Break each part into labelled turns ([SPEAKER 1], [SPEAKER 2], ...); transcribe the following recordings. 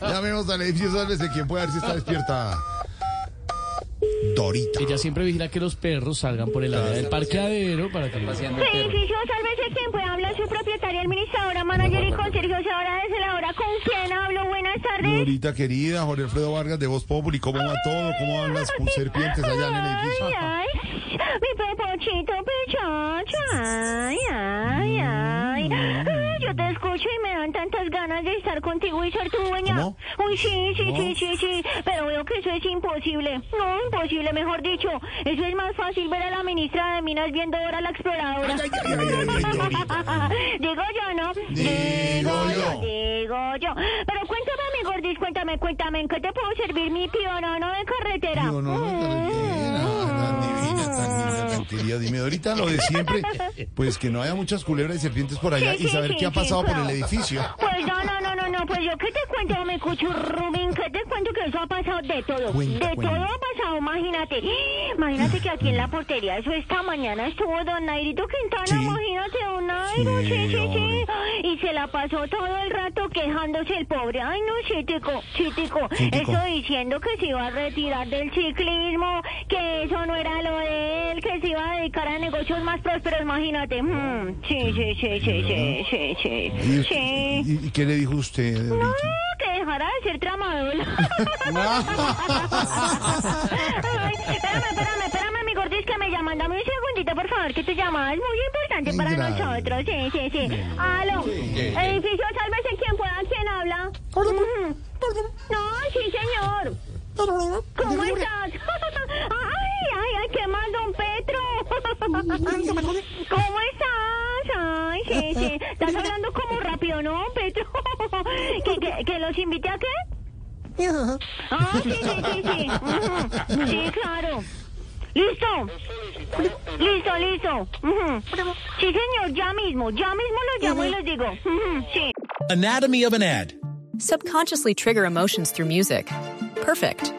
[SPEAKER 1] Llamemos al edificio, sálvese quien puede ver si está despierta. Dorita.
[SPEAKER 2] Ella siempre vigila que los perros salgan por el área del parqueadero para que paseando el perro.
[SPEAKER 3] Edificio, sálvese quien pueda hablar su propietaria, administradora, manager y conserje ahora desde la hora. ¿Con quién hablo? Buenas tardes.
[SPEAKER 1] Dorita querida, Jorge Alfredo Vargas de Voz Populi, ¿cómo va todo? ¿Cómo van las serpientes allá en el edificio?
[SPEAKER 3] Ay, ay, mi pepochito pechacho. Ay, ay, ay. Te escucho y me dan tantas ganas de estar contigo y ser tu dueña.
[SPEAKER 1] ¿Cómo?
[SPEAKER 3] Uy, sí, sí, sí, sí, sí. Pero veo que eso es imposible. No, imposible, mejor dicho. Eso es más fácil ver a la ministra de Minas viendo ahora la exploradora.
[SPEAKER 1] Ay, ay, ay.
[SPEAKER 3] Digo yo, ¿no?
[SPEAKER 1] Digo yo.
[SPEAKER 3] Digo yo. Pero cuéntame, mi gordis, cuéntame, cuéntame, ¿en qué te puedo servir mi pionono de carretera?
[SPEAKER 1] No, no, Dime, Dorita, lo de siempre, pues que no haya muchas culebras y serpientes por allá y saber qué ha pasado por el edificio.
[SPEAKER 3] Pues no, no, no, no, pues yo qué te cuento, me escucho Rubín, ¿qué te cuento que eso ha pasado de todo?
[SPEAKER 1] Cuenta,
[SPEAKER 3] de
[SPEAKER 1] cuenta.
[SPEAKER 3] todo ha pasado, imagínate. Imagínate que aquí en la portería, eso esta mañana estuvo don Nairito Quintana,
[SPEAKER 1] Sí.
[SPEAKER 3] imagínate, don Nairo,
[SPEAKER 1] Sí,
[SPEAKER 3] sí, sí, sí. Y se la pasó todo el rato quejándose el pobre. Ay, no, chitico. Chitico. Eso diciendo que se iba a retirar del ciclismo, que eso no era lo de él, que se iba a dedicar a negocios más prósperos, imagínate. Mm, sí, sí, sí, sí, sí, sí, sí.
[SPEAKER 1] ¿Y,
[SPEAKER 3] Sí.
[SPEAKER 1] y- y qué le dijo usted,
[SPEAKER 3] No, que dejara de ser tramador. Ay, espérame, espérame, espérame, mi gordis, que me llaman. Dame un segundito, por favor, que tu llamada es muy importante para nosotros. Sí, sí, sí. Aló. Edificio, sálvese quien pueda. ¿Quién habla? No, sí, señor. ¿Cómo estás? Ay, ay, ay, ¿qué más, don Petro? ¿Cómo estás? Ay, sí, sí. Estás hablando como rápido, ¿no, Petro? ¿Que, que, que los invite a qué? Ah, sí, sí, sí, sí. Ujú. Sí, claro. ¿Listo? Listo, listo. Ujú. Sí, señor, ya mismo. Ya mismo los llamo y les digo. Ujú, Sí.
[SPEAKER 4] Anatomy of an ad.
[SPEAKER 5] Subconsciously trigger emotions through music. Perfect.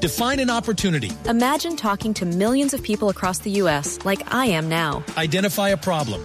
[SPEAKER 4] Define an opportunity.
[SPEAKER 5] Imagine talking to millions of people across the U.S. like I am now.
[SPEAKER 4] Identify a problem.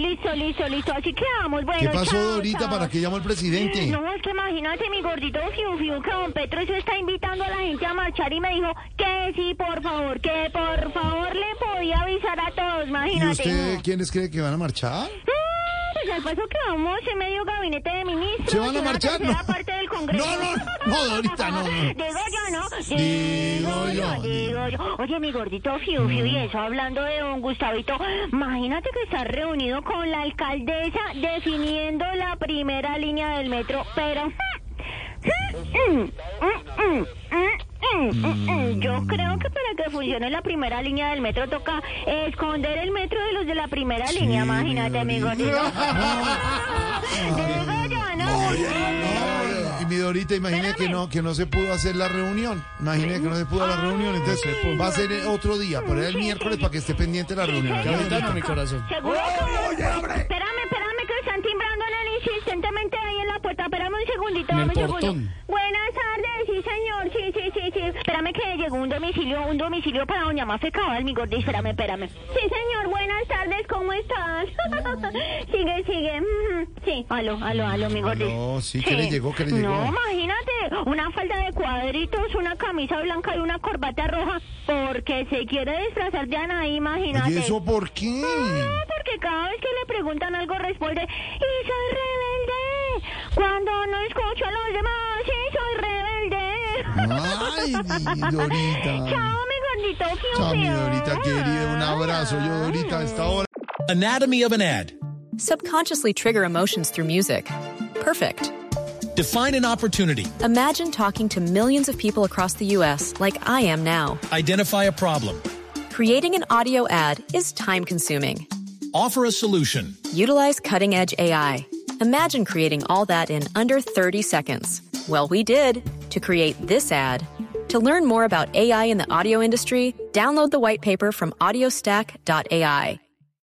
[SPEAKER 3] Listo, listo, listo. Así quedamos. Bueno,
[SPEAKER 1] ¿Qué pasó,
[SPEAKER 3] chao,
[SPEAKER 1] Dorita?
[SPEAKER 3] chao.
[SPEAKER 1] ¿Para qué llamó el presidente?
[SPEAKER 3] No, es que imagínate, mi gordito fiu fiu, que don Petro eso está invitando a la gente a marchar y me dijo que sí, por favor, que por favor le podía avisar a todos,
[SPEAKER 1] ¿Y
[SPEAKER 3] imagínate.
[SPEAKER 1] usted quiénes cree que van a marchar?
[SPEAKER 3] Mm, Pues al paso que vamos en medio gabinete de ministros.
[SPEAKER 1] ¿Se van a
[SPEAKER 3] y
[SPEAKER 1] marchar? No.
[SPEAKER 3] parte del Congreso.
[SPEAKER 1] No, no, no, Dorita, no, no.
[SPEAKER 3] Digo yo, ¿no?
[SPEAKER 1] Digo yo,
[SPEAKER 3] digo yo. Oye, mi gordito fiu fiu, y eso hablando de don Gustavito, imagínate que está reunido con la alcaldesa definiendo la primera línea del metro, pero... Yo creo que para que funcione la primera línea del metro toca esconder el metro de los de la primera
[SPEAKER 1] Sí,
[SPEAKER 3] línea, imagínate,
[SPEAKER 1] mi
[SPEAKER 3] gordito. Digo yo, ¿no?
[SPEAKER 1] No, y mi Dorita, imagine que no, que no se pudo hacer la reunión. Imagine que no se pudo la reunión, entonces va a ser otro día, por el miércoles para que esté pendiente la reunión. ¿no,
[SPEAKER 2] Capitano,
[SPEAKER 1] Dorita?
[SPEAKER 2] mi corazón.
[SPEAKER 3] ¿Seguro que... Espérame, espérame, que están timbrando en el insistentemente ahí en la puerta. Espérame un segundito, dame un segundo.
[SPEAKER 2] portón.
[SPEAKER 3] Buenas tardes, sí, señor, sí, sí. Espérame que llegó un domicilio, un domicilio para doña Mafe Cabal, mi gordi. Espérame, espérame. Sí, señor, buenas tardes, ¿cómo estás? sigue, sigue. Sí, aló, aló, aló, mi gordi.
[SPEAKER 1] Aló, sí, ¿qué le llegó? ¿Qué le llegó?
[SPEAKER 3] No, imagínate, una falda de cuadritos, una camisa blanca y una corbata roja, porque se quiere disfrazar de Anaí, imagínate.
[SPEAKER 1] ¿Y eso por qué?
[SPEAKER 3] Ah, porque cada vez que le preguntan algo responde, y soy rebelde. Cuando no escucho a los demás.
[SPEAKER 1] Ay, Dorita.
[SPEAKER 3] Chao, mi bendito, fiu,
[SPEAKER 1] Chao, mi. Dorita querida. Un abrazo. Yo, Dorita, a esta hora.
[SPEAKER 4] Anatomy of an ad.
[SPEAKER 5] Subconsciously trigger emotions through music. Perfect.
[SPEAKER 4] Define an opportunity.
[SPEAKER 5] Imagine talking to millions of people across the U.S. like I am now.
[SPEAKER 4] Identify a problem.
[SPEAKER 5] Creating an audio ad is time consuming.
[SPEAKER 4] Offer a solution.
[SPEAKER 5] Utilize cutting edge AI. Imagine creating all that in under 30 seconds. Well, we did to create this ad. To learn more about AI in the audio industry, download the white paper from audiostack.ai